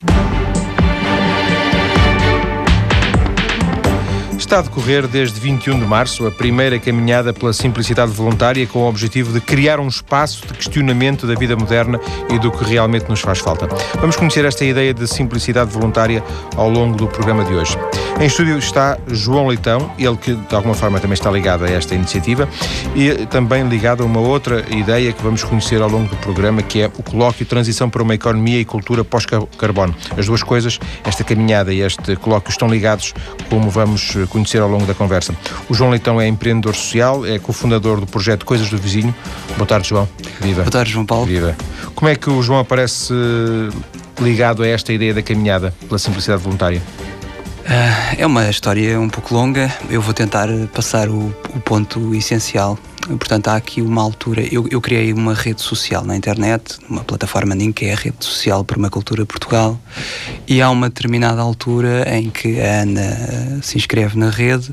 Thank you. Está a decorrer desde 21 de março a primeira caminhada pela simplicidade voluntária com o objetivo de criar um espaço de questionamento da vida moderna e do que realmente nos faz falta. Vamos conhecer esta ideia de simplicidade voluntária ao longo do programa de hoje. Em estúdio está João Leitão, ele que de alguma forma também está ligado a esta iniciativa e também ligado a uma outra ideia que vamos conhecer ao longo do programa, que é o colóquio Transição para uma Economia e Cultura Pós-Carbono. As duas coisas, esta caminhada e este colóquio, estão ligados, como vamos conhecer conhecer ao longo da conversa. O João Leitão é empreendedor social, é cofundador do projeto Coisas do Vizinho. Boa tarde, João. Viva. Boa tarde, João Paulo. Viva. Como é que o João aparece ligado a esta ideia da caminhada pela simplicidade voluntária? Uh, é uma história um pouco longa. Eu vou tentar passar o, o ponto essencial. Portanto, há aqui uma altura. Eu, eu, criei uma rede social na internet, uma plataforma NIM, que é a Rede Social para uma Cultura Portugal, e há uma determinada altura em que a Ana eh, se inscreve na rede.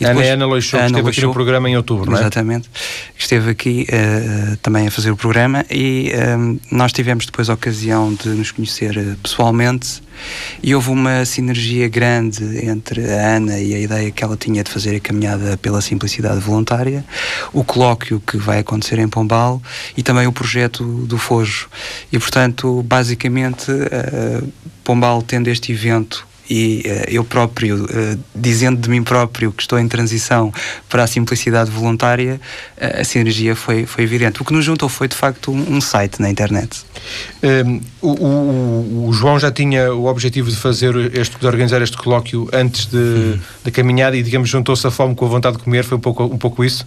E a Ana, é Ana Leixou, que esteve Leixou, aqui no programa em outubro, não é? Exatamente. Esteve aqui uh, também a fazer o programa e um, nós tivemos depois a ocasião de nos conhecer pessoalmente e houve uma sinergia grande entre a Ana e a ideia que ela tinha de fazer a caminhada pela simplicidade voluntária, o colóquio que vai acontecer em Pombal e também o projeto do Fojo. E, portanto, basicamente, uh, Pombal tendo este evento e uh, eu próprio, uh, dizendo de mim próprio que estou em transição para a simplicidade voluntária, uh, a sinergia foi, foi evidente. O que nos juntou foi, de facto, um, um site na internet. Um, ehm, o, o, o, João já tinha o objetivo de fazer este, de organizar este colóquio antes de, da caminhada e, digamos, juntou-se a fome com a vontade de comer, foi um pouco, um pouco isso?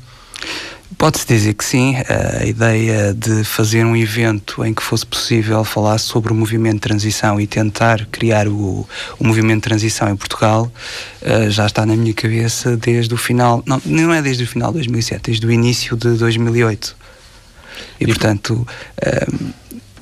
Pode-se dizer que sim. A ideia de fazer um evento em que fosse possível falar sobre o movimento de transição e tentar criar o, o movimento de transição em Portugal uh, já está na minha cabeça desde o final, não, não é desde o final de 2007, desde o início de 2008. E, e portanto, uh,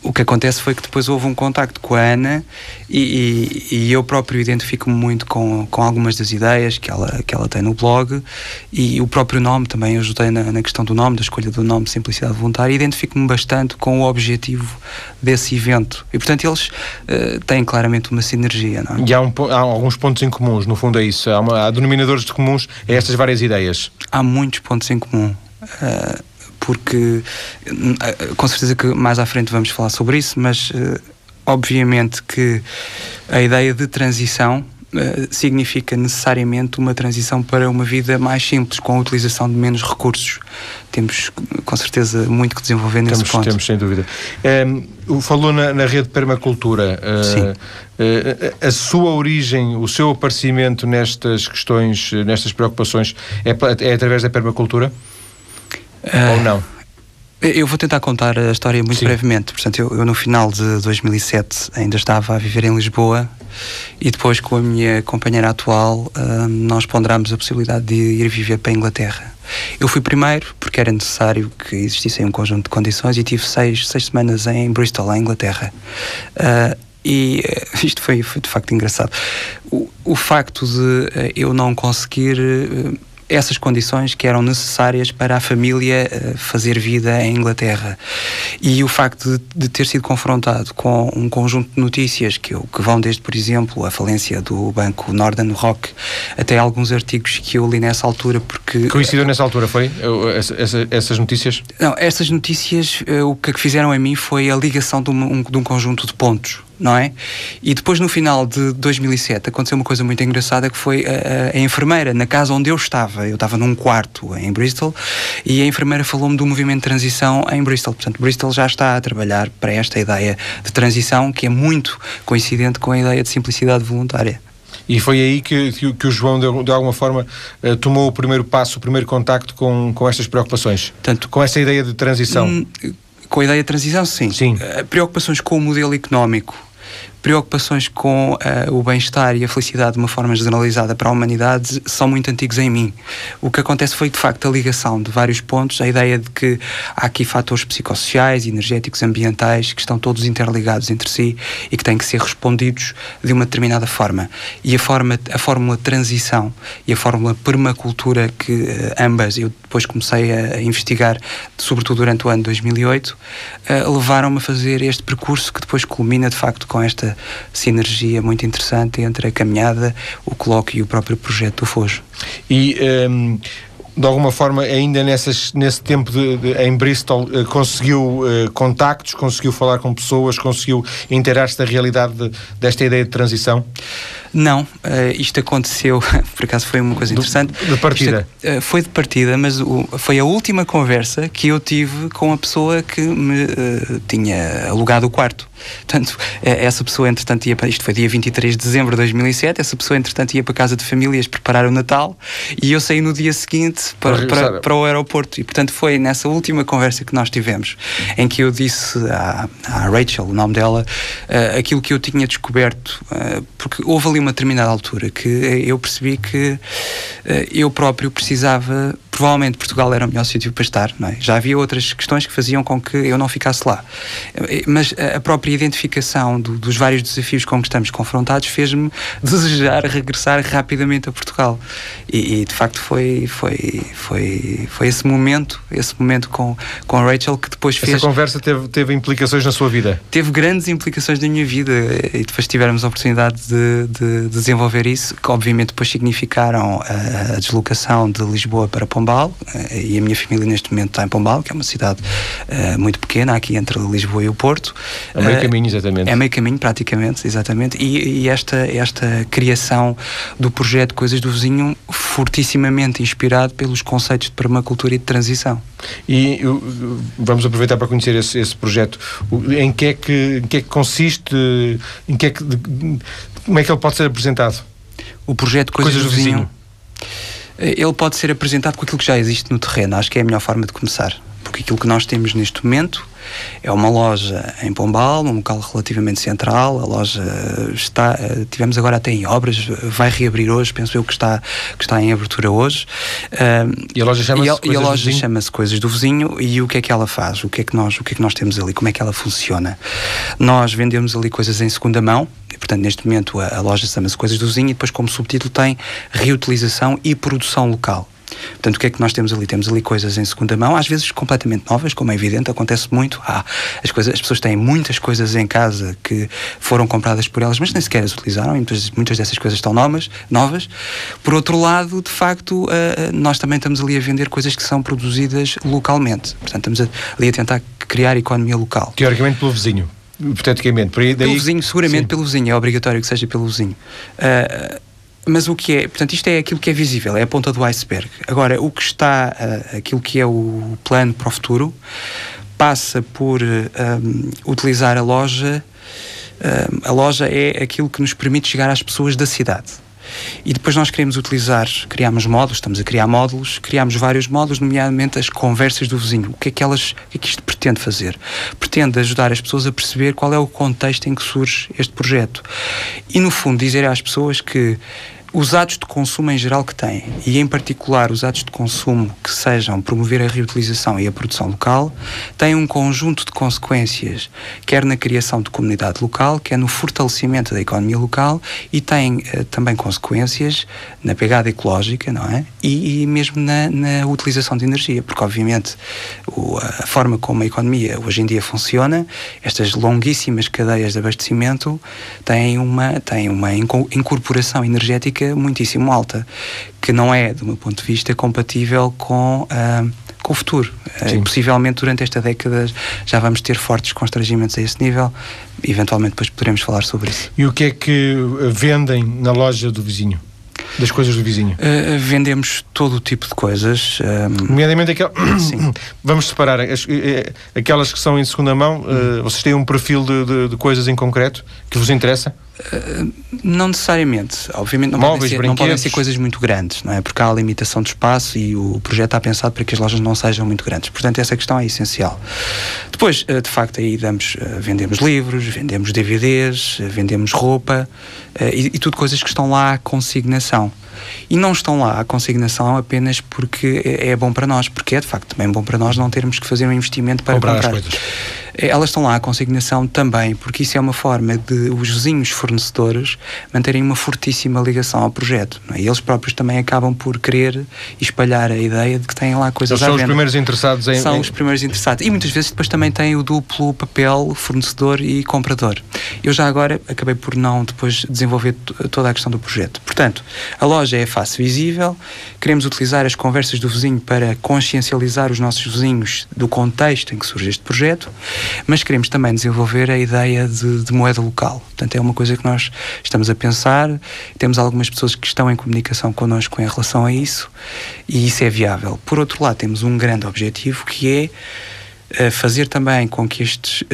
o que acontece foi que depois houve um contacto com a Ana e, e, e eu próprio identifico-me muito com, com algumas das ideias que ela, que ela tem no blog e o próprio nome também ajudei na, na questão do nome, da escolha do nome Simplicidade Voluntária identifico-me bastante com o objetivo desse evento e portanto eles uh, têm claramente uma sinergia. Não é? E há, um, há, alguns pontos em comuns, no fundo é isso, há, uma, há denominadores de comuns a estas várias ideias. Há muitos pontos em comum. Uh, porque eh, com certeza que mais à frente vamos falar sobre isso, mas uh, obviamente que a ideia de transição uh, significa necessariamente uma transição para uma vida mais simples, com a utilização de menos recursos. Temos com certeza muito que desenvolver nesse temos, ponto. Temos, sem dúvida. Um, ehm, falou na, na rede permacultura. Uh, Sim. a sua origem, o seu aparecimento nestas questões, nestas preocupações, é, é através da permacultura? Uh, Ou não? Eu vou tentar contar a história muito Sim. brevemente. Portanto, eu, eu, no final de 2007 ainda estava a viver em Lisboa e depois com a minha companheira atual uh, nós ponderámos a possibilidade de ir viver para a Inglaterra. Eu fui primeiro porque era necessário que existissem um conjunto de condições e tive seis, seis semanas em Bristol, em Inglaterra. Uh, e uh, isto foi, foi de facto engraçado. O, o facto de eu não conseguir essas condições que eram necessárias para a família uh, fazer vida em Inglaterra. E o facto de, de, ter sido confrontado com um conjunto de notícias que, eu, que vão desde, por exemplo, a falência do banco Northern Rock até alguns artigos que eu li nessa altura porque... Coincidiu nessa altura, foi? Essa, essas notícias? Não, essas notícias uh, o que fizeram em mim foi a ligação de um, de um conjunto de pontos não é? E depois no final de 2007 aconteceu uma coisa muito engraçada que foi a, a, a enfermeira na casa onde eu estava, eu estava num quarto em Bristol e a enfermeira falou-me do movimento de transição em Bristol. Portanto, Bristol já está a trabalhar para esta ideia de transição que é muito coincidente com a ideia de simplicidade voluntária. E foi aí que, que, que o João, de, alguma forma, uh, tomou o primeiro passo, o primeiro contacto com, com estas preocupações, Tanto, com essa ideia de transição. Hum, com a ideia de transição, sim. sim. Uh, preocupações com o modelo económico preocupações com uh, o bem-estar e a felicidade de uma forma generalizada para a humanidade são muito antigos em mim. O que acontece foi, de facto, a ligação de vários pontos, a ideia de que há aqui fatores psicossociais, energéticos, ambientais, que estão todos interligados entre si e que têm que ser respondidos de uma determinada forma. E a, forma, a fórmula transição e a fórmula permacultura, que uh, ambas eu depois comecei a, investigar, sobretudo durante o ano 2008, uh, levaram-me a fazer este percurso que depois culmina de facto com esta sinergia muito interessante entre a caminhada, o colóquio e o próprio projeto do Fojo. E um, ehm, de alguma forma, ainda nessas, nesse tempo de, de, em Bristol, uh, conseguiu uh, contactos, conseguiu falar com pessoas, conseguiu inteirar-se da realidade de, desta ideia de transição? Não, uh, isto aconteceu, por acaso foi uma coisa interessante. De, de partida? Isto, uh, foi de partida, mas o, foi a última conversa que eu tive com a pessoa que me uh, tinha alugado o quarto. Portanto, essa pessoa, entretanto, ia para. Isto foi dia 23 de dezembro de 2007. Essa pessoa, entretanto, ia para casa de famílias preparar o Natal e eu saí no dia seguinte para, para, para, para o aeroporto. E, portanto, foi nessa última conversa que nós tivemos em que eu disse à, à Rachel, o nome dela, aquilo que eu tinha descoberto, porque houve ali uma uma determinada altura que eu percebi que eh, eu próprio precisava provavelmente Portugal era o melhor sítio para estar, é? Já havia outras questões que faziam com que eu não ficasse lá. Mas a própria identificação do, dos vários desafios com que estamos confrontados fez-me desejar regressar rapidamente a Portugal. E, e, de facto foi, foi, foi, foi esse momento, esse momento com, com a Rachel que depois fez. Essa conversa teve, teve implicações na sua vida? Teve grandes implicações na minha vida e depois tivemos a oportunidade de, de, de desenvolver isso, que obviamente depois significaram a, a deslocação de Lisboa para Pombal Pombal eh, e a minha família neste momento está em Pombal, que é uma cidade uh, muito pequena, aqui entre Lisboa e o Porto. É meio uh, caminho, exatamente. É meio caminho, praticamente, exatamente. E, e, esta, esta criação do projeto Coisas do Vizinho, fortissimamente inspirado pelos conceitos de permacultura e de transição. E vamos aproveitar para conhecer esse, esse projeto. Em que, é que, em que é que consiste? Em que é que, como é que ele pode ser apresentado? O projeto Coisas, Coisas do, Vizinho. vizinho eh, ele pode ser apresentado com aquilo que já existe no terreno. Acho que é a melhor forma de começar. Porque aquilo que nós temos neste momento é uma loja em Pombal, um local relativamente central. A loja está, eh, tivemos agora até em obras, vai reabrir hoje, penso eu que está, que está em abertura hoje. E a loja chama-se Coisas, loja chama Coisas do Vizinho e o que é que ela faz? O que é que nós, o que é que nós temos ali? Como é que ela funciona? Nós vendemos ali coisas em segunda mão, e, portanto, neste momento a, a loja chama-se Coisas do Vizinho e depois como subtítulo tem reutilização e produção local. Portanto, o que é que nós temos ali? Temos ali coisas em segunda mão, às vezes completamente novas, como é evidente, acontece muito. Ah, as, coisas, as pessoas têm muitas coisas em casa que foram compradas por elas, mas nem sequer as utilizaram, e muitas, muitas dessas coisas estão novas, novas. Por outro lado, de facto, uh, nós também estamos ali a vender coisas que são produzidas localmente. Portanto, estamos ali a tentar criar economia local. Teoricamente pelo vizinho hipoteticamente. Por aí, daí... Pelo vizinho, seguramente Sim. pelo vizinho, é obrigatório que seja pelo vizinho. Uh, mas o que é, portanto, isto é aquilo que é visível, é a ponta do iceberg. Agora, o que está, uh, aquilo que é o plano para o futuro, passa por um, utilizar a loja. Um, a loja é aquilo que nos permite chegar às pessoas da cidade. E depois nós queremos utilizar, criamos módulos, estamos a criar módulos, criamos vários módulos, nomeadamente as conversas do vizinho. O que é que elas, o que é que isto pretende fazer? Pretende ajudar as pessoas a perceber qual é o contexto em que surge este projeto. E no fundo dizer às pessoas que os atos de consumo em geral que têm, e em particular os atos de consumo que sejam promover a reutilização e a produção local, têm um conjunto de consequências, quer na criação de comunidade local, quer no fortalecimento da economia local, e têm uh, também consequências na pegada ecológica, não é? E, e mesmo na, na, utilização de energia, porque obviamente o, a forma como a economia hoje em dia funciona, estas longuíssimas cadeias de abastecimento têm uma, têm uma incorporação energética muitíssimo alta, que não é, do meu ponto de vista, compatível com. Uh, com o futuro. Uh, possivelmente durante esta década já vamos ter fortes constrangimentos a esse nível. Eventualmente depois poderemos falar sobre isso. E o que é que vendem na loja do vizinho? das coisas do vizinho? Uh, vendemos todo o tipo de coisas. Um... Nomeadamente aquel... Vamos separar as, aquelas que são em segunda mão. Uh, vocês têm um perfil de, de, de, coisas em concreto que vos interessa? Não necessariamente. Obviamente não, Móveis, podem ser, não podem ser coisas muito grandes, não é? Porque há a limitação de espaço e o projeto está pensado para que as lojas não sejam muito grandes. Portanto, essa questão é essencial. Depois, uh, de facto, aí damos, uh, vendemos livros, vendemos DVDs, vendemos roupa e, e tudo coisas que estão lá à consignação. E não estão lá à consignação apenas porque é, é bom para nós, porque é de facto também bom para nós não termos que fazer um investimento para comprar. comprar. Elas estão lá à consignação também, porque isso é uma forma de os vizinhos fornecedores manterem uma fortíssima ligação ao projeto. É? E eles próprios também acabam por querer espalhar a ideia de que têm lá coisas eles são os primeiros interessados em... São os primeiros interessados. E muitas vezes depois também têm o duplo papel fornecedor e comprador. Eu já agora acabei por não depois desenvolver toda a questão do projeto. Portanto, a loja é face visível, queremos utilizar as conversas do vizinho para consciencializar os nossos vizinhos do contexto em que surge este projeto, mas queremos também desenvolver a ideia de, de moeda local. Portanto, é uma coisa que nós estamos a pensar, temos algumas pessoas que estão em comunicação connosco em relação a isso e isso é viável. Por outro lado, temos um grande objetivo que é fazer também com que estes uh,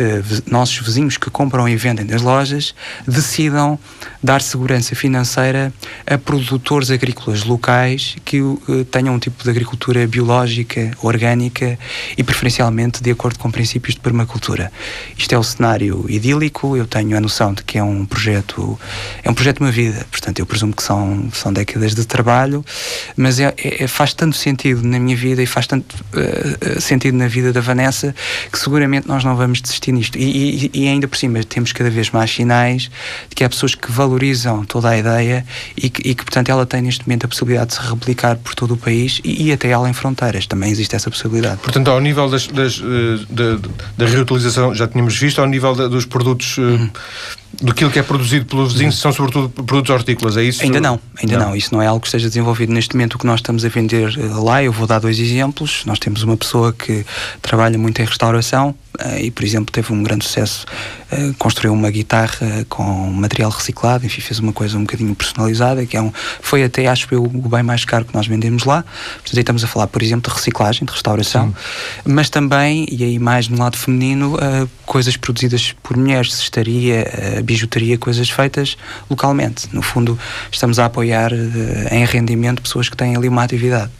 nossos vizinhos que compram e vendem das lojas decidam dar segurança financeira a produtores agrícolas locais que uh, tenham um tipo de agricultura biológica, orgânica e preferencialmente de acordo com princípios de permacultura. Isto é o cenário idílico, eu tenho a noção de que é um projeto, é um projeto de uma vida, portanto eu presumo que são, são décadas de trabalho, mas é, é faz tanto sentido na minha vida e faz tanto uh, sentido na vida da Vanessa que seguramente nós não vamos desistir nisto. E, e, e, ainda por cima temos cada vez mais sinais de que há pessoas que valorizam toda a ideia e que, e que portanto, ela tem neste momento a possibilidade de se replicar por todo o país e, até além fronteiras. Também existe essa possibilidade. Portanto, ao nível das, das, eh, da, da, reutilização, já tínhamos visto, ao nível da, dos produtos. Eh, uhum do que é produzido pelos vizinhos são sobretudo produtos hortícolas, é isso? Ainda não, ainda não. não. Isso não é algo que esteja desenvolvido neste momento. O que nós estamos a vender eh, lá, eu vou dar dois exemplos. Nós temos uma pessoa que trabalha muito em restauração uh, e, por exemplo, teve um grande sucesso, uh, construiu uma guitarra com material reciclado, enfim, fez uma coisa um bocadinho personalizada, que é um, foi até, acho eu, o bem mais caro que nós vendemos lá. Portanto, aí estamos a falar, por exemplo, de reciclagem, de restauração, Sim. mas também, e aí mais no lado feminino, coisas produzidas por mulheres, cestaria, bijuteria, coisas feitas localmente. No fundo, estamos a apoiar uh, em rendimento pessoas que têm ali uma atividade.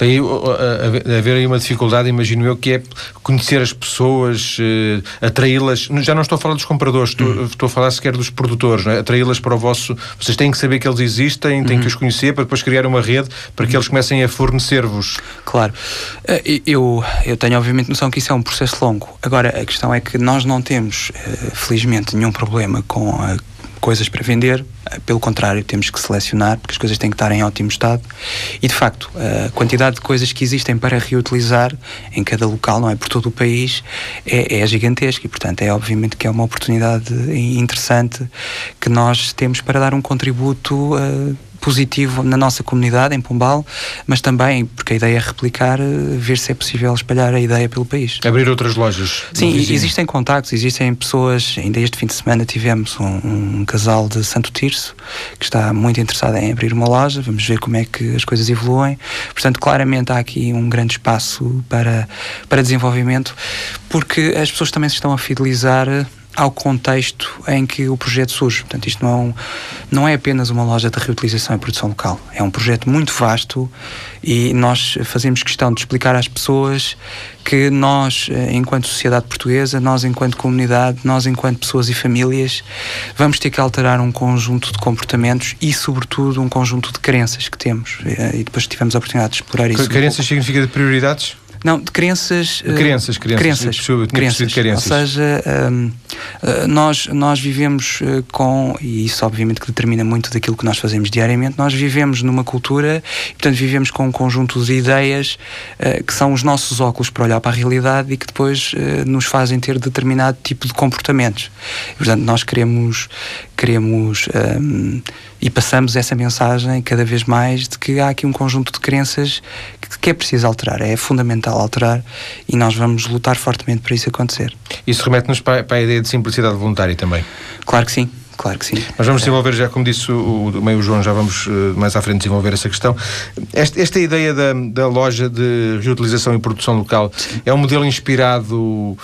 A haver aí uma dificuldade, imagino eu, que é conhecer as pessoas, uh, atraí-las. Já não estou a falar dos compradores, estou, uhum. estou a falar sequer dos produtores, é? atraí-las para o vosso. Vocês têm que saber que eles existem, têm uhum. que os conhecer para depois criar uma rede para que eles comecem a fornecer-vos. Claro. Uh, eu, eu tenho, obviamente, noção que isso é um processo longo. Agora, a questão é que nós não temos, uh, felizmente, nenhum problema com coisas para vender, eh, pelo contrário, temos que selecionar, porque as coisas têm que estar em ótimo estado. E de facto, a quantidade de coisas que existem para reutilizar em cada local, não é por todo o país, é, é gigantesca e, portanto, é obviamente que é uma oportunidade interessante que nós temos para dar um contributo uh, positivo na nossa comunidade, em Pombal, mas também, porque a ideia é replicar, eh, ver se é possível espalhar a ideia pelo país. Abrir outras lojas? Sim, existem contactos, existem pessoas, ainda este fim de semana tivemos um, um, casal de Santo Tirso que está muito interessado em abrir uma loja, vamos ver como é que as coisas evoluem. Portanto, claramente há aqui um grande espaço para, para desenvolvimento, porque as pessoas também se estão a fidelizar ao contexto em que o projeto surge. Portanto, isto não é, um, não é apenas uma loja de reutilização e produção local. É um projeto muito vasto e nós fazemos questão de explicar às pessoas que nós, eh, enquanto sociedade portuguesa, nós, enquanto comunidade, nós, enquanto pessoas e famílias, vamos ter que alterar um conjunto de comportamentos e, sobretudo, um conjunto de crenças que temos. Eh, e depois tivemos a oportunidade de explorar isso. Crenças um significa de prioridades? Não, de crenças. De crenças, crenças. crenças, eu crenças. crenças. Ou seja, um, eh, nós, nós vivemos eh, com, e isso obviamente que determina muito daquilo que nós fazemos diariamente, nós vivemos numa cultura, e, portanto, vivemos com um conjunto de ideias que são os nossos óculos para olhar para a realidade e que depois nos fazem ter determinado tipo de comportamentos. E, portanto, nós queremos, queremos um, e passamos essa mensagem cada vez mais de que há aqui um conjunto de crenças que, é preciso alterar, é fundamental alterar e nós vamos lutar fortemente para isso acontecer. Isso remete-nos para, para a ideia de simplicidade voluntária também? Claro que sim. Claro que sim. Nós vamos desenvolver, já como disse o, o meio João, já vamos uh, mais à frente desenvolver essa questão. Esta, esta ideia da, da loja de reutilização e produção local sim. é um modelo inspirado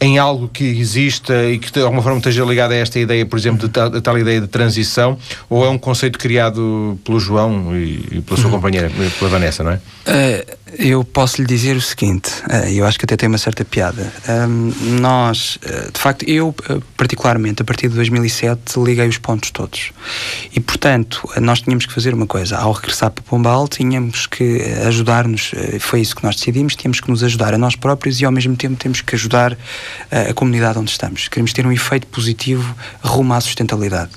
em algo que exista e que de alguma forma esteja ligado a esta ideia, por exemplo, de tal, de tal ideia de transição, ou é um conceito criado pelo João e, e pela sua uhum. companheira, pela Vanessa, não é? Uh, eu posso lhe dizer o seguinte, uh, eu acho que até tem uma certa piada. Nós, uh, de facto, eu particularmente, a partir de 2007, liguei os pontos todos. E, portanto, nós tínhamos que fazer uma coisa. Ao regressar para Pombal, tínhamos que ajudar-nos, foi isso que nós decidimos, tínhamos que nos ajudar a nós próprios e, ao mesmo tempo, temos que ajudar a comunidade onde estamos. Queremos ter um efeito positivo rumo à sustentabilidade.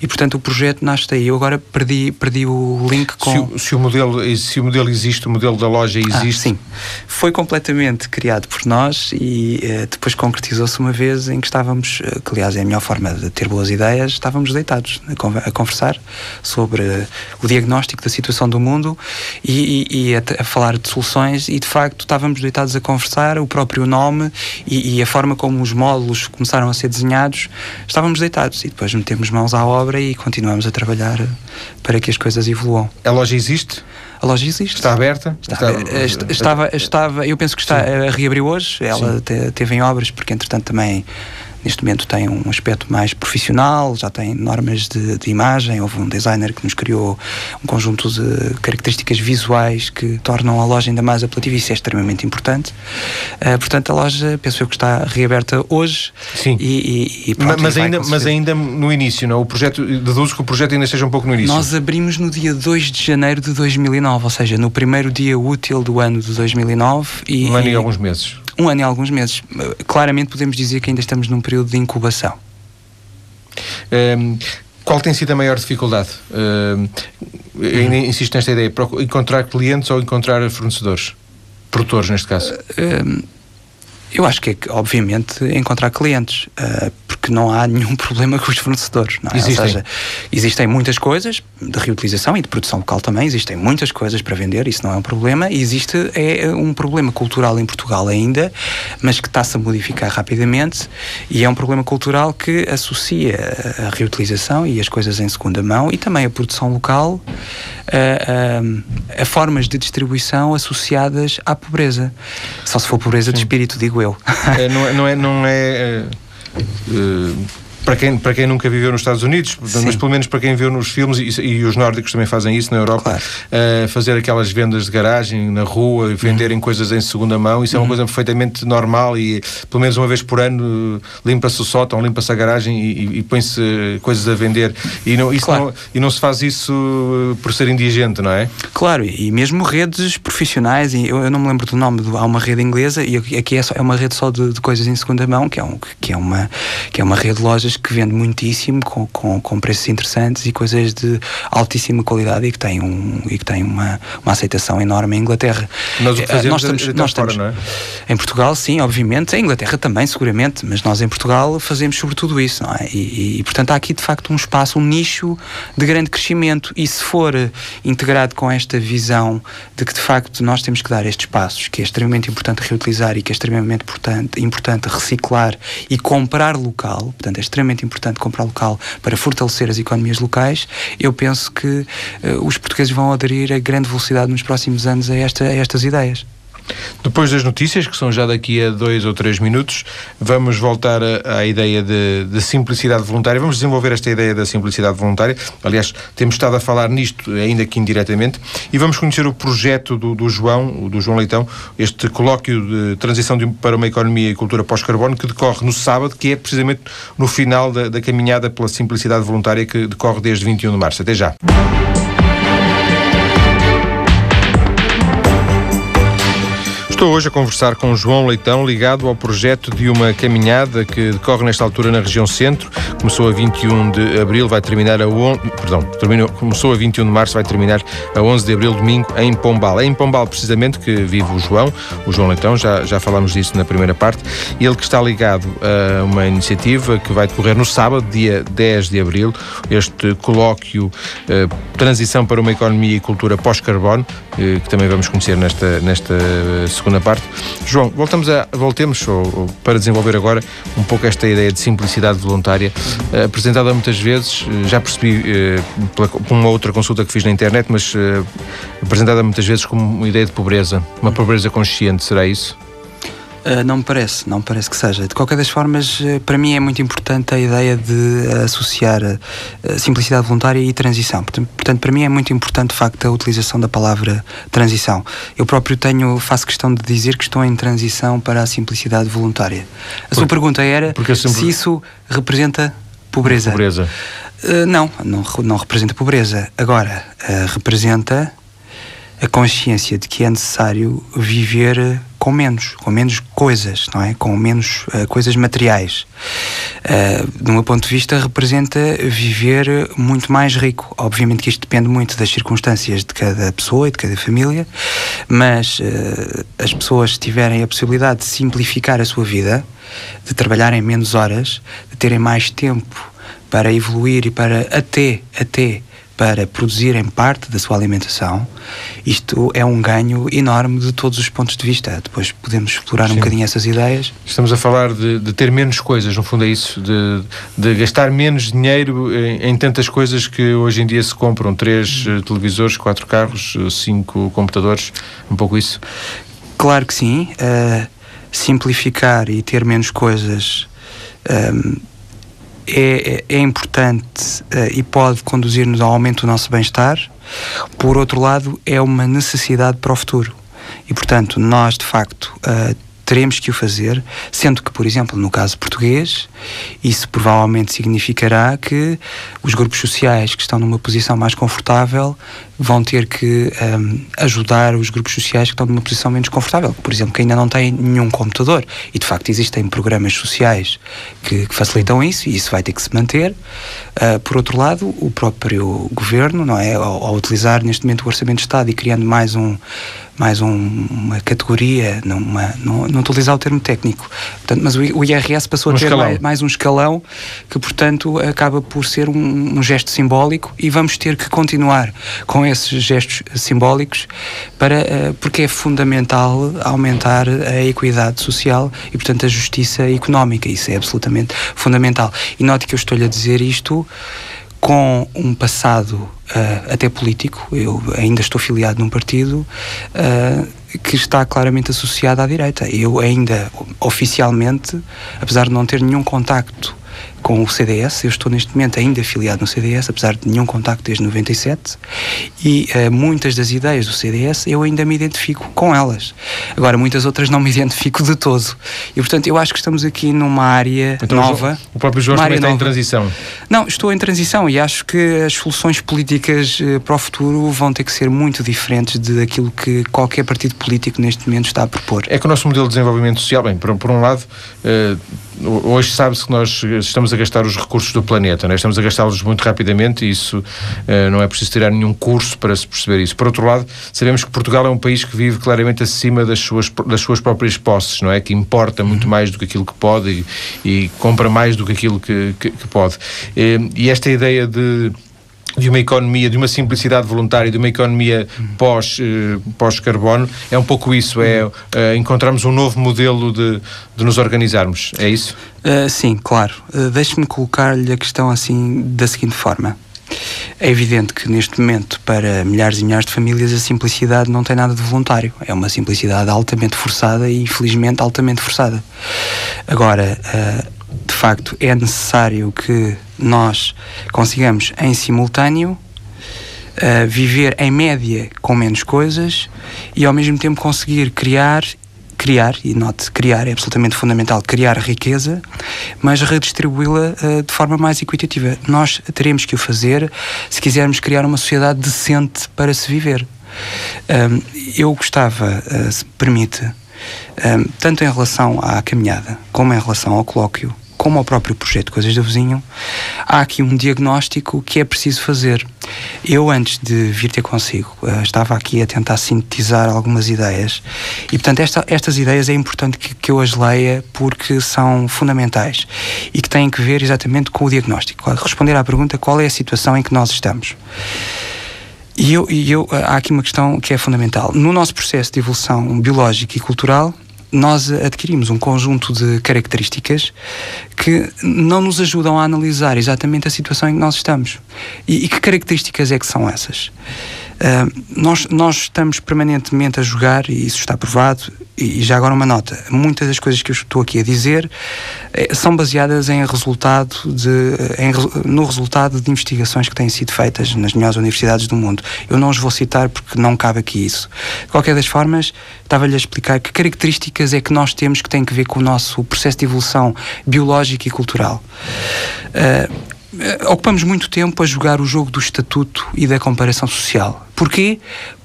E, portanto, o projeto nasce daí. Eu agora perdi, perdi o link com... Se o, se o modelo, se o modelo existe, o modelo da loja ah, existe... Ah, sim. Foi completamente criado por nós e uh, depois concretizou-se uma vez em que estávamos, uh, que aliás é a melhor forma de ter boas ideias, estávamos deitados a, a conversar sobre uh, o diagnóstico da situação do mundo e, e, e a, a, falar de soluções e, de facto, estávamos deitados a conversar, o próprio nome e, e a forma como os módulos começaram a ser desenhados, estávamos deitados e depois metemos mãos à obra obra e continuamos a trabalhar para que as coisas evoluam. A loja existe? A loja existe. Está aberta? Está, está, estava, estava, eu penso que está, a reabriu hoje. Ela te, teve em obras, porque entretanto também neste momento tem um aspecto mais profissional, já tem normas de, de, imagem. Houve um designer que nos criou um conjunto de características visuais que tornam a loja ainda mais apelativa e isso é extremamente importante. Uh, portanto, a loja, penso eu que está reaberta hoje. Sim. E, e, e pronto, mas, ainda, mas ainda no início, não? O projeto, deduzo que o projeto ainda esteja um pouco no início. Nós abrimos no dia 2 de janeiro de 2009, ou seja, no primeiro dia útil do ano de 2009. E, um ano e alguns meses um ano e alguns meses. Claramente podemos dizer que ainda estamos num período de incubação. Um, ehm, qual tem sido a maior dificuldade? Uh, ainda insisto nesta ideia: encontrar clientes ou encontrar fornecedores? Produtores, neste caso? Uh, eu acho que é, obviamente, encontrar clientes, uh, porque não há nenhum problema com os fornecedores. Não é? Existem. Ou seja, existem muitas coisas de reutilização e de produção local também, existem muitas coisas para vender, isso não é um problema. E existe é, um problema cultural em Portugal ainda, mas que está-se a modificar rapidamente, e é um problema cultural que associa a reutilização e as coisas em segunda mão e também a produção local a, a, a formas de distribuição associadas à pobreza. Só se for pobreza Sim. de espírito, digo eu. É, não é. Não é, não é uh, para quem, para quem nunca viveu nos Estados Unidos, Sim. mas pelo menos para quem viu nos filmes, e, e, os nórdicos também fazem isso na Europa, claro. uh, fazer aquelas vendas de garagem na rua, venderem uhum. coisas em segunda mão, isso uhum. é uma uhum. coisa perfeitamente normal e pelo menos uma vez por ano limpa-se o sótão, limpa-se a garagem e, e põe-se coisas a vender. E não, isso claro. não, e não se faz isso por ser indigente, não é? Claro, e mesmo redes profissionais, eu, eu não me lembro do nome, há uma rede inglesa e aqui é, só, é uma rede só de, de coisas em segunda mão, que é, um, que, é uma, que é uma rede de lojas que vende muitíssimo, com, com, com, preços interessantes e coisas de altíssima qualidade e que tem, um, e que tem uma, uma aceitação enorme em Inglaterra. Nós, uh, nós estamos, nós fora, estamos é? em Portugal, sim, obviamente, em Inglaterra também, seguramente, mas nós em Portugal fazemos sobretudo isso, não é? E, e, portanto há aqui de facto um espaço, um nicho de grande crescimento e se for integrado com esta visão de que de facto nós temos que dar estes passos, que é extremamente importante reutilizar e que é extremamente importante, importante reciclar e comprar local, portanto é extremamente extremamente importante comprar local para fortalecer as economias locais, eu penso que uh, os portugueses vão aderir a grande velocidade nos próximos anos a, esta, a estas ideias. Depois das notícias, que são já daqui a dois ou três minutos, vamos voltar à ideia de, de, simplicidade voluntária. Vamos desenvolver esta ideia da simplicidade voluntária. Aliás, temos estado a falar nisto, ainda que indiretamente, e vamos conhecer o projeto do, do João, do João Leitão, este colóquio de transição de, para uma economia e cultura pós-carbono, que decorre no sábado, que é precisamente no final da, da caminhada pela simplicidade voluntária que decorre desde 21 de março. Até já. Estou hoje a conversar com João Leitão, ligado ao projeto de uma caminhada que decorre nesta altura na região centro. Começou a 21 de abril, vai terminar a 11, perdão, terminou, começou a 21 de março, vai terminar a 11 de abril, domingo, em Pombal. É em Pombal, precisamente, que vive o João, o João Leitão, já, já falámos disso na primeira parte. Ele que está ligado a uma iniciativa que vai decorrer no sábado, dia 10 de abril, este colóquio eh, Transição para uma Economia e Cultura Pós-Carbono, eh, que também vamos conhecer nesta, nesta segunda parte. João, voltamos a, voltemos ou, ou, para desenvolver agora um pouco esta ideia de simplicidade voluntária, uh, apresentada muitas vezes, uh, já percebi uh, pela, por uma outra consulta que fiz na internet, mas apresentada muitas vezes como uma ideia de pobreza, uma pobreza consciente, será isso? Uh, não me parece, não me parece que seja. De qualquer das formas, uh, para mim é muito importante a ideia de associar uh, simplicidade voluntária e transição. Portanto, para mim é muito importante, de facto, a utilização da palavra transição. Eu próprio tenho, faço questão de dizer que estou em transição para a simplicidade voluntária. A Por, sua pergunta era se isso representa pobreza. Pobreza. não, não, não representa pobreza. Agora, representa a consciência de que é necessário viver com menos, com menos coisas, não é? Com menos uh, coisas materiais. Uh, do meu ponto de vista, representa viver muito mais rico. Obviamente que isto depende muito das circunstâncias de cada pessoa e de cada família, mas uh, as pessoas tiverem a possibilidade de simplificar a sua vida, de trabalharem menos horas, de terem mais tempo para evoluir e para até, até para produzirem parte da sua alimentação, isto é um ganho enorme de todos os pontos de vista. Depois podemos explorar Sim. um bocadinho essas ideias. Estamos a falar de, de, ter menos coisas, no fundo é isso, de, de gastar menos dinheiro em, em, tantas coisas que hoje em dia se compram. Três uh, televisores, quatro carros, uh, cinco computadores, um pouco isso? Claro que sim. Uh, simplificar e ter menos coisas um, é, é, importante uh, e pode conduzir-nos ao aumento do nosso bem-estar. Por outro lado, é uma necessidade para o futuro. E, portanto, nós, de facto, uh, teremos que o fazer, sendo que, por exemplo, no caso português, isso provavelmente significará que os grupos sociais que estão numa posição mais confortável vão ter que um, ajudar os grupos sociais que estão numa posição menos confortável, por exemplo, que ainda não têm nenhum computador. E de facto existem programas sociais que, que facilitam isso e isso vai ter que se manter. Uh, por outro lado, o próprio governo, não é, ao, ao utilizar neste momento o Orçamento de Estado e criando mais um mais um, uma categoria, numa, não, não utilizar o termo técnico, portanto, mas o, IRS passou um a ter mais, mais, um escalão que, portanto, acaba por ser um, um, gesto simbólico e vamos ter que continuar com esses gestos simbólicos para, uh, porque é fundamental aumentar a equidade social e, portanto, a justiça económica. Isso é absolutamente fundamental. E note que eu estou-lhe a dizer isto com um passado uh, até político, eu ainda estou filiado num partido uh, que está claramente associado à direita. Eu ainda, oficialmente, apesar de não ter nenhum contacto com o CDS. Eu estou neste momento ainda afiliado no CDS, apesar de nenhum contacto desde 97, e uh, muitas das ideias do CDS eu ainda me identifico com elas. Agora, muitas outras não me identifico de todo. E, portanto, eu acho que estamos aqui numa área então, nova. O próprio Jorge também está nova. em transição. Não, estou em transição e acho que as soluções políticas uh, para o futuro vão ter que ser muito diferentes daquilo que qualquer partido político neste momento está a propor. É que o nosso modelo de desenvolvimento social, bem, por, por um lado, uh, hoje sabe-se que nós estamos a gastar os recursos do planeta, né? estamos a gastá-los muito rapidamente e isso uh, não é preciso tirar nenhum curso para se perceber isso. Por outro lado, sabemos que Portugal é um país que vive claramente acima das suas, das suas próprias posses, não é? Que importa muito uhum. mais do que aquilo que pode e, e compra mais do que aquilo que, que, que pode. E, eh, e esta ideia de de uma economia, de uma simplicidade voluntária, de uma economia pós, eh, pós-carbono, é um pouco isso, é eh, encontrarmos um novo modelo de, de nos organizarmos, é isso? Uh, sim, claro. Uh, Deixe-me colocar-lhe a questão assim da seguinte forma. É evidente que neste momento, para milhares e milhares de famílias, a simplicidade não tem nada de voluntário. É uma simplicidade altamente forçada e, infelizmente, altamente forçada. Agora, uh, facto é necessário que nós consigamos em simultâneo uh, viver em média com menos coisas e ao mesmo tempo conseguir criar criar, e note, criar é absolutamente fundamental, criar riqueza, mas redistribuí-la uh, de forma mais equitativa. Nós teremos que o fazer se quisermos criar uma sociedade decente para se viver. Um, eu gostava, uh, se permite, um, tanto em relação à caminhada como em relação ao colóquio, como ao próprio projeto Coisas do Vizinho, há aqui um diagnóstico que é preciso fazer. Eu, antes de vir ter consigo, eh, estava aqui a tentar sintetizar algumas ideias e, portanto, esta, estas ideias é importante que, que eu as leia porque são fundamentais e que têm que ver exatamente com o diagnóstico. Responder à pergunta qual é a situação em que nós estamos. E eu, e eu, há aqui uma questão que é fundamental. No nosso processo de evolução biológica e cultural, nós adquirimos um conjunto de características que não nos ajudam a analisar exatamente a situação em que nós estamos. E, e que características é que são essas? Uh, nós, nós estamos permanentemente a jogar, e isso está provado, e, já agora uma nota: muitas das coisas que eu estou aqui a dizer eh, são baseadas em resultado de, em, no resultado de investigações que têm sido feitas nas melhores universidades do mundo. Eu não os vou citar porque não cabe aqui isso. De qualquer das formas, estava-lhe a explicar que características é que nós temos que têm que ver com o nosso processo de evolução biológica e cultural. Uh, eh, ocupamos muito tempo a jogar o jogo do estatuto e da comparação social. Porquê?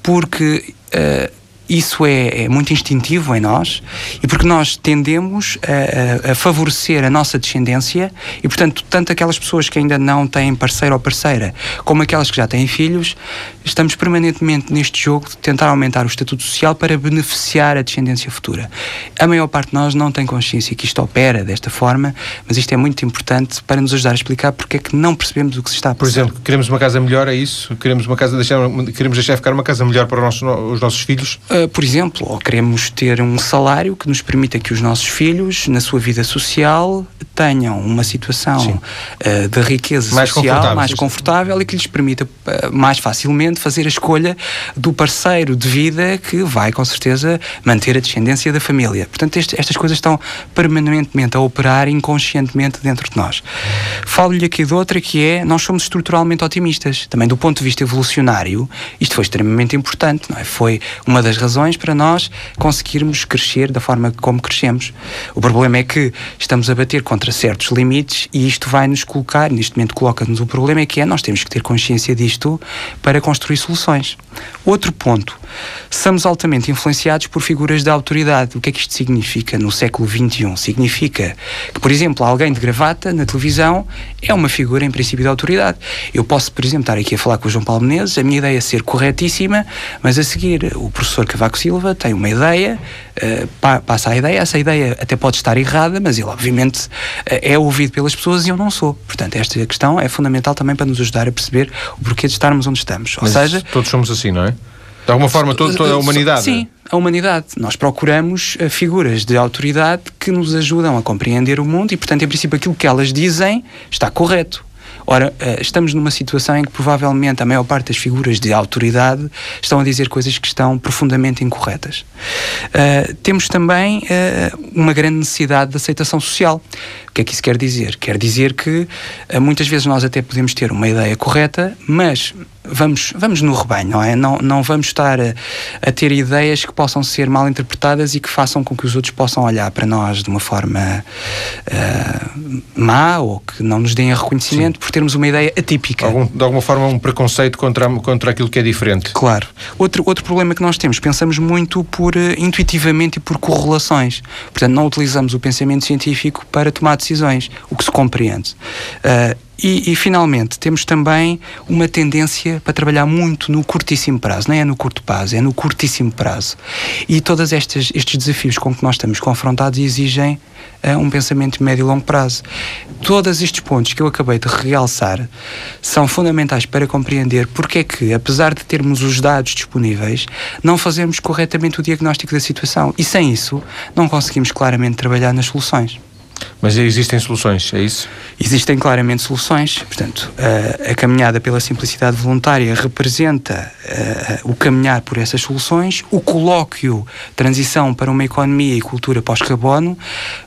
Porque uh, isso é, é, muito instintivo em nós e porque nós tendemos a, a, a, favorecer a nossa descendência e, portanto, tanto aquelas pessoas que ainda não têm parceiro ou parceira, como aquelas que já têm filhos, estamos permanentemente neste jogo de tentar aumentar o estatuto social para beneficiar a descendência futura. A maior parte de nós não tem consciência que isto opera desta forma, mas isto é muito importante para nos ajudar a explicar porque é que não percebemos o que se está a passar. Por exemplo, queremos uma casa melhor, é isso? Queremos uma casa deixar, queremos deixar ficar uma casa melhor para os nossos, os nossos filhos? Uh, por exemplo, ou queremos ter um salário que nos permita que os nossos filhos, na sua vida social, tenham uma situação uh, de riqueza mais social confortável, mais confortável e que lhes permita uh, mais facilmente fazer a escolha do parceiro de vida que vai, com certeza, manter a descendência da família. Portanto, este, estas coisas estão permanentemente a operar inconscientemente dentro de nós. Falo-lhe aqui de outra que é, nós somos estruturalmente otimistas. Também do ponto de vista evolucionário, isto foi extremamente importante, não é? Foi uma das razões para nós conseguirmos crescer da forma como crescemos. O problema é que estamos a bater contra certos limites e isto vai nos colocar, neste momento coloca-nos o problema é que é, nós temos que ter consciência disto para construir soluções. Outro ponto, somos altamente influenciados por figuras de autoridade. O que é que isto significa no século XXI? Significa que, por exemplo, alguém de gravata na televisão é uma figura, em princípio, de autoridade. Eu posso, por exemplo, estar aqui a falar com o João Paulo Menezes, a minha ideia é ser corretíssima, mas a seguir o professor Cavaco Silva tem uma ideia, uh, passa a ideia, essa ideia até pode estar errada, mas ele, obviamente, uh, é ouvido pelas pessoas e eu não sou. Portanto, esta questão é fundamental também para nos ajudar a perceber o porquê de estarmos onde estamos. Ou mas seja, todos somos assim, não é? De alguma forma, toda, toda a humanidade. Sim, a humanidade. Nós procuramos figuras de autoridade que nos ajudam a compreender o mundo e, portanto, em princípio, aquilo que elas dizem está correto. Ora, uh, estamos numa situação em que provavelmente a maior parte das figuras de autoridade estão a dizer coisas que estão profundamente incorretas. Uh, temos também uma grande necessidade de aceitação social. O que é que isso quer dizer? Quer dizer que muitas vezes nós até podemos ter uma ideia correta, mas vamos, vamos no rebanho, não é? Não, não vamos estar a, a, ter ideias que possam ser mal interpretadas e que façam com que os outros possam olhar para nós de uma forma uh, má ou que não nos deem reconhecimento Sim. por termos uma ideia atípica. Algum, de alguma forma, um preconceito contra, contra aquilo que é diferente. Claro. Outro, outro problema que nós temos, pensamos muito por uh, intuitivamente e por correlações. Portanto, não utilizamos o pensamento científico para tomar decisões, o que se compreende. Uh, e, e, finalmente, temos também uma tendência para trabalhar muito no curtíssimo prazo, não é no curto prazo, é no curtíssimo prazo. E todos estes, estes desafios com que nós estamos confrontados exigem uh, um pensamento de médio e longo prazo. Todos estes pontos que eu acabei de realçar são fundamentais para compreender porque é que, apesar de termos os dados disponíveis, não fazemos corretamente o diagnóstico da situação. E sem isso, não conseguimos claramente trabalhar nas soluções. Mas existem soluções, é isso? Existem claramente soluções. Portanto, a, a caminhada pela simplicidade voluntária representa o caminhar por essas soluções. O colóquio Transição para uma Economia e Cultura pós-carbono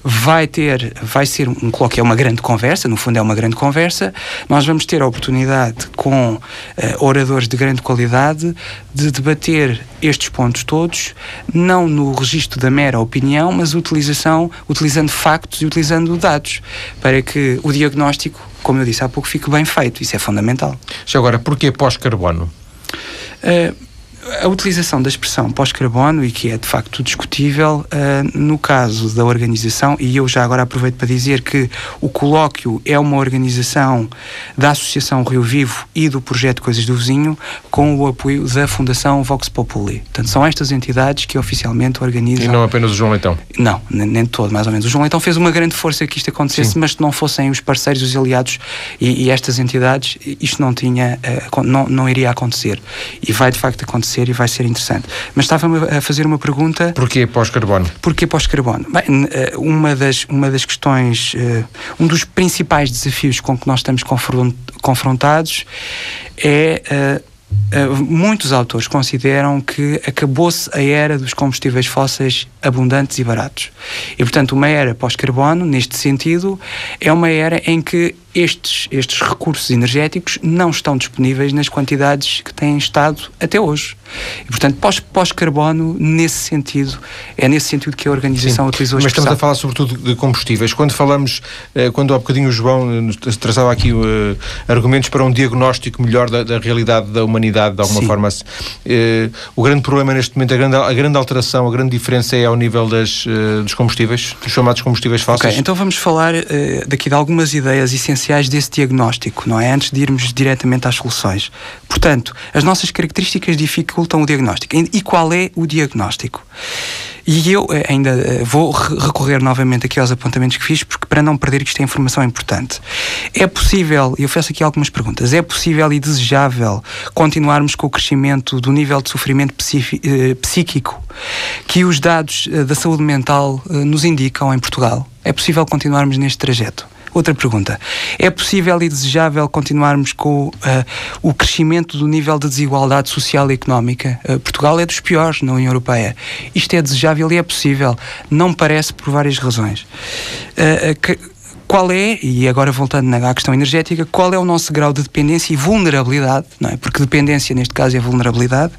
vai ter, vai ser um colóquio, é uma grande conversa, no fundo é uma grande conversa. Nós vamos ter a oportunidade com uh, oradores de grande qualidade de debater estes pontos todos, não no registro da mera opinião, mas utilização, utilizando factos e utilizando dados, para que o diagnóstico, como eu disse há pouco, fique bem feito. Isso é fundamental. Já agora, porquê pós-carbono? Uh, a utilização da expressão pós-carbono, e que é de facto discutível, uh, no caso da organização, e eu já agora aproveito para dizer que o colóquio é uma organização da Associação Rio Vivo e do projeto Coisas do Vizinho, com o apoio da Fundação Vox Populi. Portanto, são estas entidades que oficialmente organizam. E não apenas o João Leitão? Não, nem, nem todo, mais ou menos. O João Leitão fez uma grande força que isto acontecesse, Sim. mas se não fossem os parceiros, os aliados e, e estas entidades, isto não tinha, uh, não, não iria acontecer. E vai de facto acontecer acontecer e vai ser interessante. Mas estava-me a fazer uma pergunta. Porquê pós-carbono? Porquê pós-carbono? Bem, eh, uma das, uma das questões, eh, um dos principais desafios com que nós estamos confrontados é. Uh, muitos autores consideram que acabou-se a era dos combustíveis fósseis abundantes e baratos. E, portanto, uma era pós-carbono, neste sentido, é uma era em que estes, estes recursos energéticos não estão disponíveis nas quantidades que têm estado até hoje. E, portanto, pós-carbono, nesse sentido, é nesse sentido que a organização Sim, utilizou Mas estamos a falar sobretudo de combustíveis. Quando falamos, eh, quando há bocadinho o João eh, traçava aqui uh, argumentos para um diagnóstico melhor da, da, realidade da humanidade, de alguma Sim. forma, uh, o grande problema neste momento, a grande, a grande alteração, a grande diferença é ao nível das, uh, dos combustíveis, dos chamados combustíveis fósseis? Ok, então vamos falar daqui de algumas ideias essenciais desse diagnóstico, não é? Antes de irmos diretamente às soluções. Portanto, as nossas características dificultam o diagnóstico. E qual é o diagnóstico? E eu eh, ainda eh, vou recorrer novamente aqui aos apontamentos que fiz, porque para não perder que isto é informação importante. É possível, e eu faço aqui algumas perguntas, é possível e desejável continuarmos com o crescimento do nível de sofrimento eh, psíquico que os dados da saúde mental nos indicam em Portugal? É possível continuarmos neste trajeto? Outra pergunta. É possível e desejável continuarmos com uh, o crescimento do nível de desigualdade social e económica? Uh, Portugal é dos piores na União Europeia. Isto é desejável e é possível. Não parece por várias razões. Uh, que, qual é, e agora voltando à questão energética, qual é o nosso grau de dependência e vulnerabilidade, não é? Porque dependência neste caso é vulnerabilidade,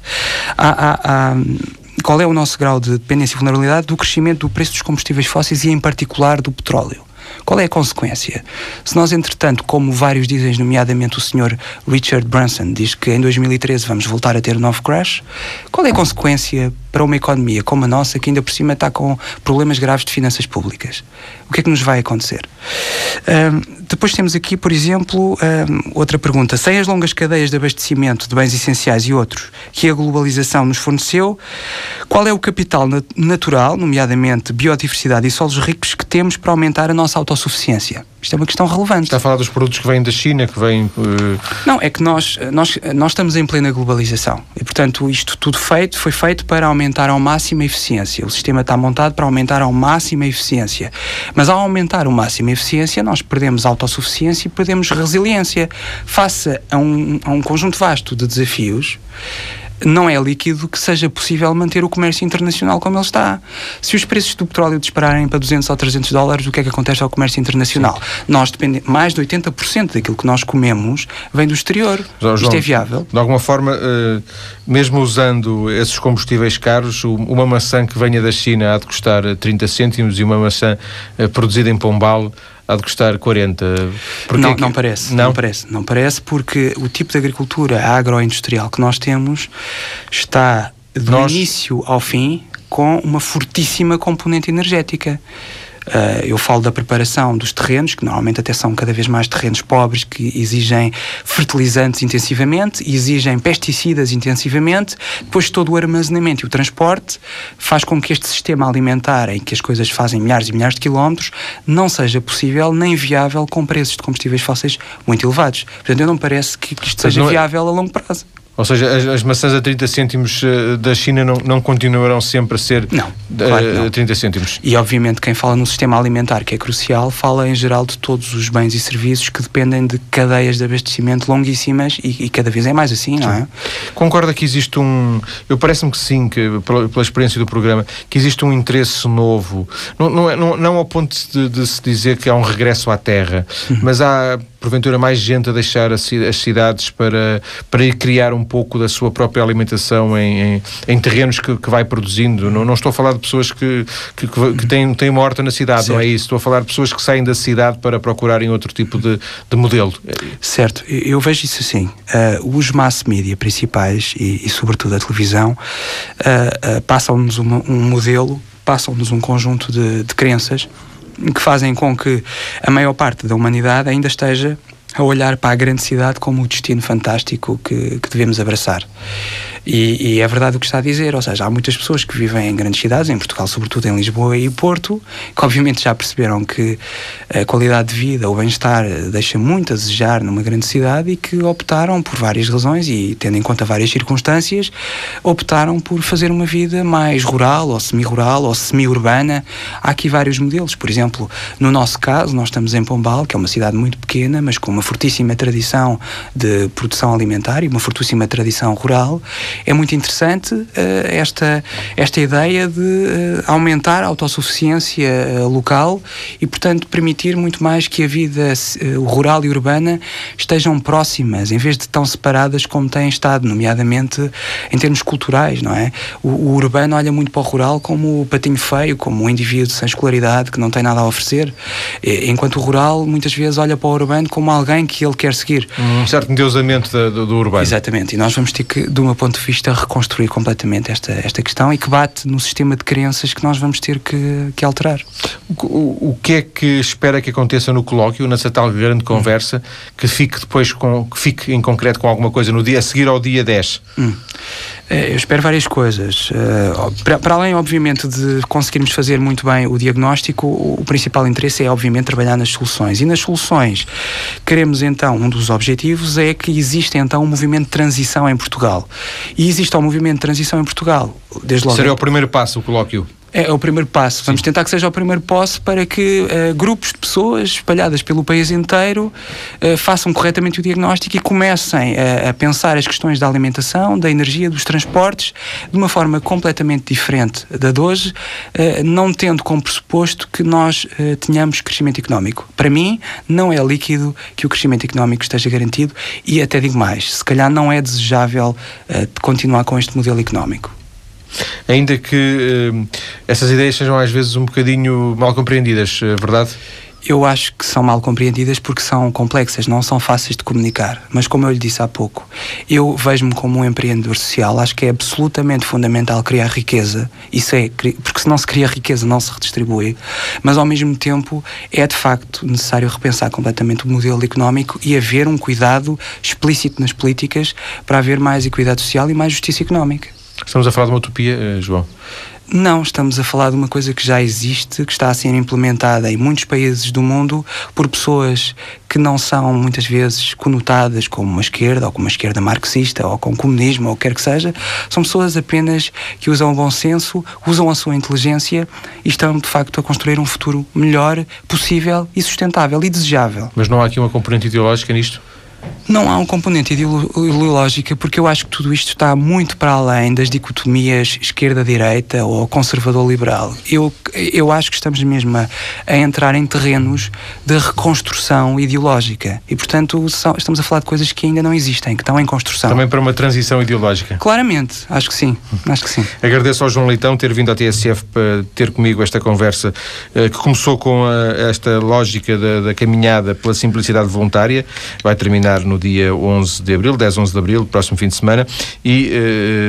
qual é o nosso grau de dependência e vulnerabilidade do crescimento do preço dos combustíveis fósseis e em particular do petróleo. Qual é a consequência? Se nós, entretanto, como vários dizem, nomeadamente o senhor Richard Branson, diz que em 2013 vamos voltar a ter um novo crash, qual é a consequência para uma economia como a nossa, que ainda por cima está com problemas graves de finanças públicas? O que é que nos vai acontecer? Um, depois temos aqui, por exemplo, um, outra pergunta. Sem as longas cadeias de abastecimento de bens essenciais e outros que a globalização nos forneceu, qual é o capital natural, nomeadamente biodiversidade e solos ricos, que temos para aumentar a nossa autossuficiência? Isto é uma questão relevante. Está a falar dos produtos que vêm da China, que vêm. Uh... Não, é que nós, nós, nós estamos em plena globalização e, portanto, isto tudo feito foi feito para aumentar ao máximo a eficiência. O sistema está montado para aumentar ao máximo a eficiência. Mas ao aumentar ao máximo a eficiência, nós perdemos autossuficiência e perdemos resiliência. Face a um, a um conjunto vasto de desafios não é líquido que seja possível manter o comércio internacional como ele está. Se os preços do petróleo dispararem para 200 ou 300 dólares, o que é que acontece ao comércio internacional? Sim. Nós dependemos, mais de 80% daquilo que nós comemos vem do exterior. João, Isto é viável. De alguma forma, uh, mesmo usando esses combustíveis caros, uma maçã que venha da China há de custar 30 cêntimos e uma maçã uh, produzida em Pombal há de custar 40. Porque não, não parece, não? não? parece, não parece porque o tipo de agricultura agroindustrial que nós temos está do nós... início ao fim com uma fortíssima componente energética. Uh, eu falo da preparação dos terrenos, que normalmente até são cada vez mais terrenos pobres, que exigem fertilizantes intensivamente, exigem pesticidas intensivamente, depois todo o armazenamento e o transporte faz com que este sistema alimentar, em que as coisas fazem milhares e milhares de quilómetros, não seja possível nem viável com preços de combustíveis fósseis muito elevados. Portanto, eu não parece que, que isto seja é- viável a longo prazo. Ou seja, as, as, maçãs a 30 cêntimos uh, da China não, não continuarão sempre a ser não, claro não. 30 cêntimos. E obviamente quem fala no sistema alimentar, que é crucial, fala em geral de todos os bens e serviços que dependem de cadeias de abastecimento longuíssimas e, e cada vez é mais assim, não é? Concorda que existe um. Eu parece-me que sim, que, pela, pela, experiência do programa, que existe um interesse novo. Não, não, é, não, não ao ponto de, de se dizer que há um regresso à terra, uhum. mas há porventura mais gente a deixar as cidades para, para ir criar um pouco da sua própria alimentação em, em, em terrenos que, que, vai produzindo. Não, não estou a falar de pessoas que, que, que têm, têm uma horta na cidade, certo. não é isso. Estou a falar de pessoas que saem da cidade para procurarem outro tipo de, de modelo. Certo, eu vejo isso assim. Uh, os mass media principais e, e sobretudo a televisão uh, uh, passam-nos um modelo, passam-nos um conjunto de, de crenças que fazem com que a maior parte da humanidade ainda esteja a olhar para a grande cidade como o destino fantástico que, que devemos abraçar. E, e, é verdade o que está a dizer, ou seja, há muitas pessoas que vivem em grandes cidades, em Portugal, sobretudo em Lisboa e Porto, que obviamente já perceberam que a qualidade de vida, o bem-estar, deixa muito a desejar numa grande cidade e que optaram por várias razões e tendo em conta várias circunstâncias, optaram por fazer uma vida mais rural ou semi-rural ou semi-urbana. Há aqui vários modelos, por exemplo, no nosso caso, nós estamos em Pombal, que é uma cidade muito pequena, mas com uma fortíssima tradição de produção alimentar e uma fortíssima tradição rural é muito interessante uh, esta, esta ideia de uh, aumentar a autossuficiência uh, local e, portanto, permitir muito mais que a vida rural e urbana estejam próximas, em vez de tão separadas como têm estado, nomeadamente em termos culturais, não é? O, o urbano olha muito para o rural como o patinho feio, como o indivíduo sem escolaridade que não tem nada a oferecer, enquanto o rural muitas vezes olha para o urbano como alguém que ele quer seguir. Um certo endeusamento do, do urbano. Exatamente, e nós vamos ter que, do meu ponto de vista, reconstruir completamente esta, esta questão e que bate no sistema de crenças que nós vamos ter que, que alterar. O, o, que é que espera que aconteça no colóquio, nessa tal grande conversa, que fique depois com, que fique em concreto com alguma coisa no dia a seguir ao dia 10? Hum. Eh, eu espero várias coisas. Eh, para, além, obviamente, de conseguirmos fazer muito bem o diagnóstico, o, principal interesse é, obviamente, trabalhar nas soluções. E nas soluções, queremos então, um dos objetivos é que existe então um movimento de transição em Portugal. E existe um movimento de transição em Portugal, desde logo. Seria o primeiro passo, o colóquio? É, é o primeiro passo. Vamos tentar que seja o primeiro passo para que uh, grupos de pessoas espalhadas pelo país inteiro uh, façam corretamente o diagnóstico e comecem a, a, pensar as questões da alimentação, da energia, dos transportes, de uma forma completamente diferente da de hoje, uh, não tendo como pressuposto que nós tenhamos crescimento económico. Para mim, não é líquido que o crescimento económico esteja garantido e até digo mais, se calhar não é desejável continuar com este modelo económico ainda que uh, essas ideias sejam às vezes um bocadinho mal compreendidas, é verdade? Eu acho que são mal compreendidas porque são complexas, não são fáceis de comunicar. Mas, como eu lhe disse há pouco, eu vejo-me como um empreendedor social. Acho que é absolutamente fundamental criar riqueza. Isso é, porque se não se cria riqueza, não se redistribui. Mas, ao mesmo tempo, é de facto necessário repensar completamente o modelo económico e haver um cuidado explícito nas políticas para haver mais equidade social e mais justiça económica. Estamos a falar de uma utopia, eh, João? Não, estamos a falar de uma coisa que já existe, que está a ser implementada em muitos países do mundo por pessoas que não são muitas vezes conotadas como uma esquerda ou como uma esquerda marxista ou com comunismo ou o que quer que seja. São pessoas apenas que usam o bom senso, usam a sua inteligência e estão de facto a construir um futuro melhor, possível e sustentável e desejável. Mas não há aqui uma componente ideológica nisto? Não há um componente ideológico porque eu acho que tudo isto está muito para além das dicotomias esquerda-direita ou conservador-liberal. Eu, eu acho que estamos mesmo a, a, entrar em terrenos de reconstrução ideológica e, portanto, estamos a falar de coisas que ainda não existem, que estão em construção. Também para uma transição ideológica? Claramente, acho que sim. Acho que sim. Agradeço ao João Leitão ter vindo à TSF para ter comigo esta conversa eh, que começou com a, esta lógica da, da caminhada pela simplicidade voluntária, vai terminar terminar no dia 11 de abril, 10, 11 de abril, próximo fim de semana, e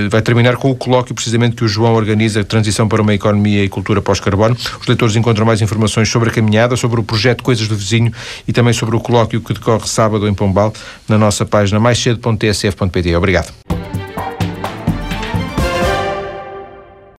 uh, vai terminar com o colóquio precisamente que o João organiza, Transição para uma Economia e Cultura Pós-Carbono. Os leitores encontram mais informações sobre a caminhada, sobre o projeto Coisas do Vizinho e também sobre o colóquio que decorre sábado em Pombal, na nossa página maiscedo.tsf.pt. Obrigado.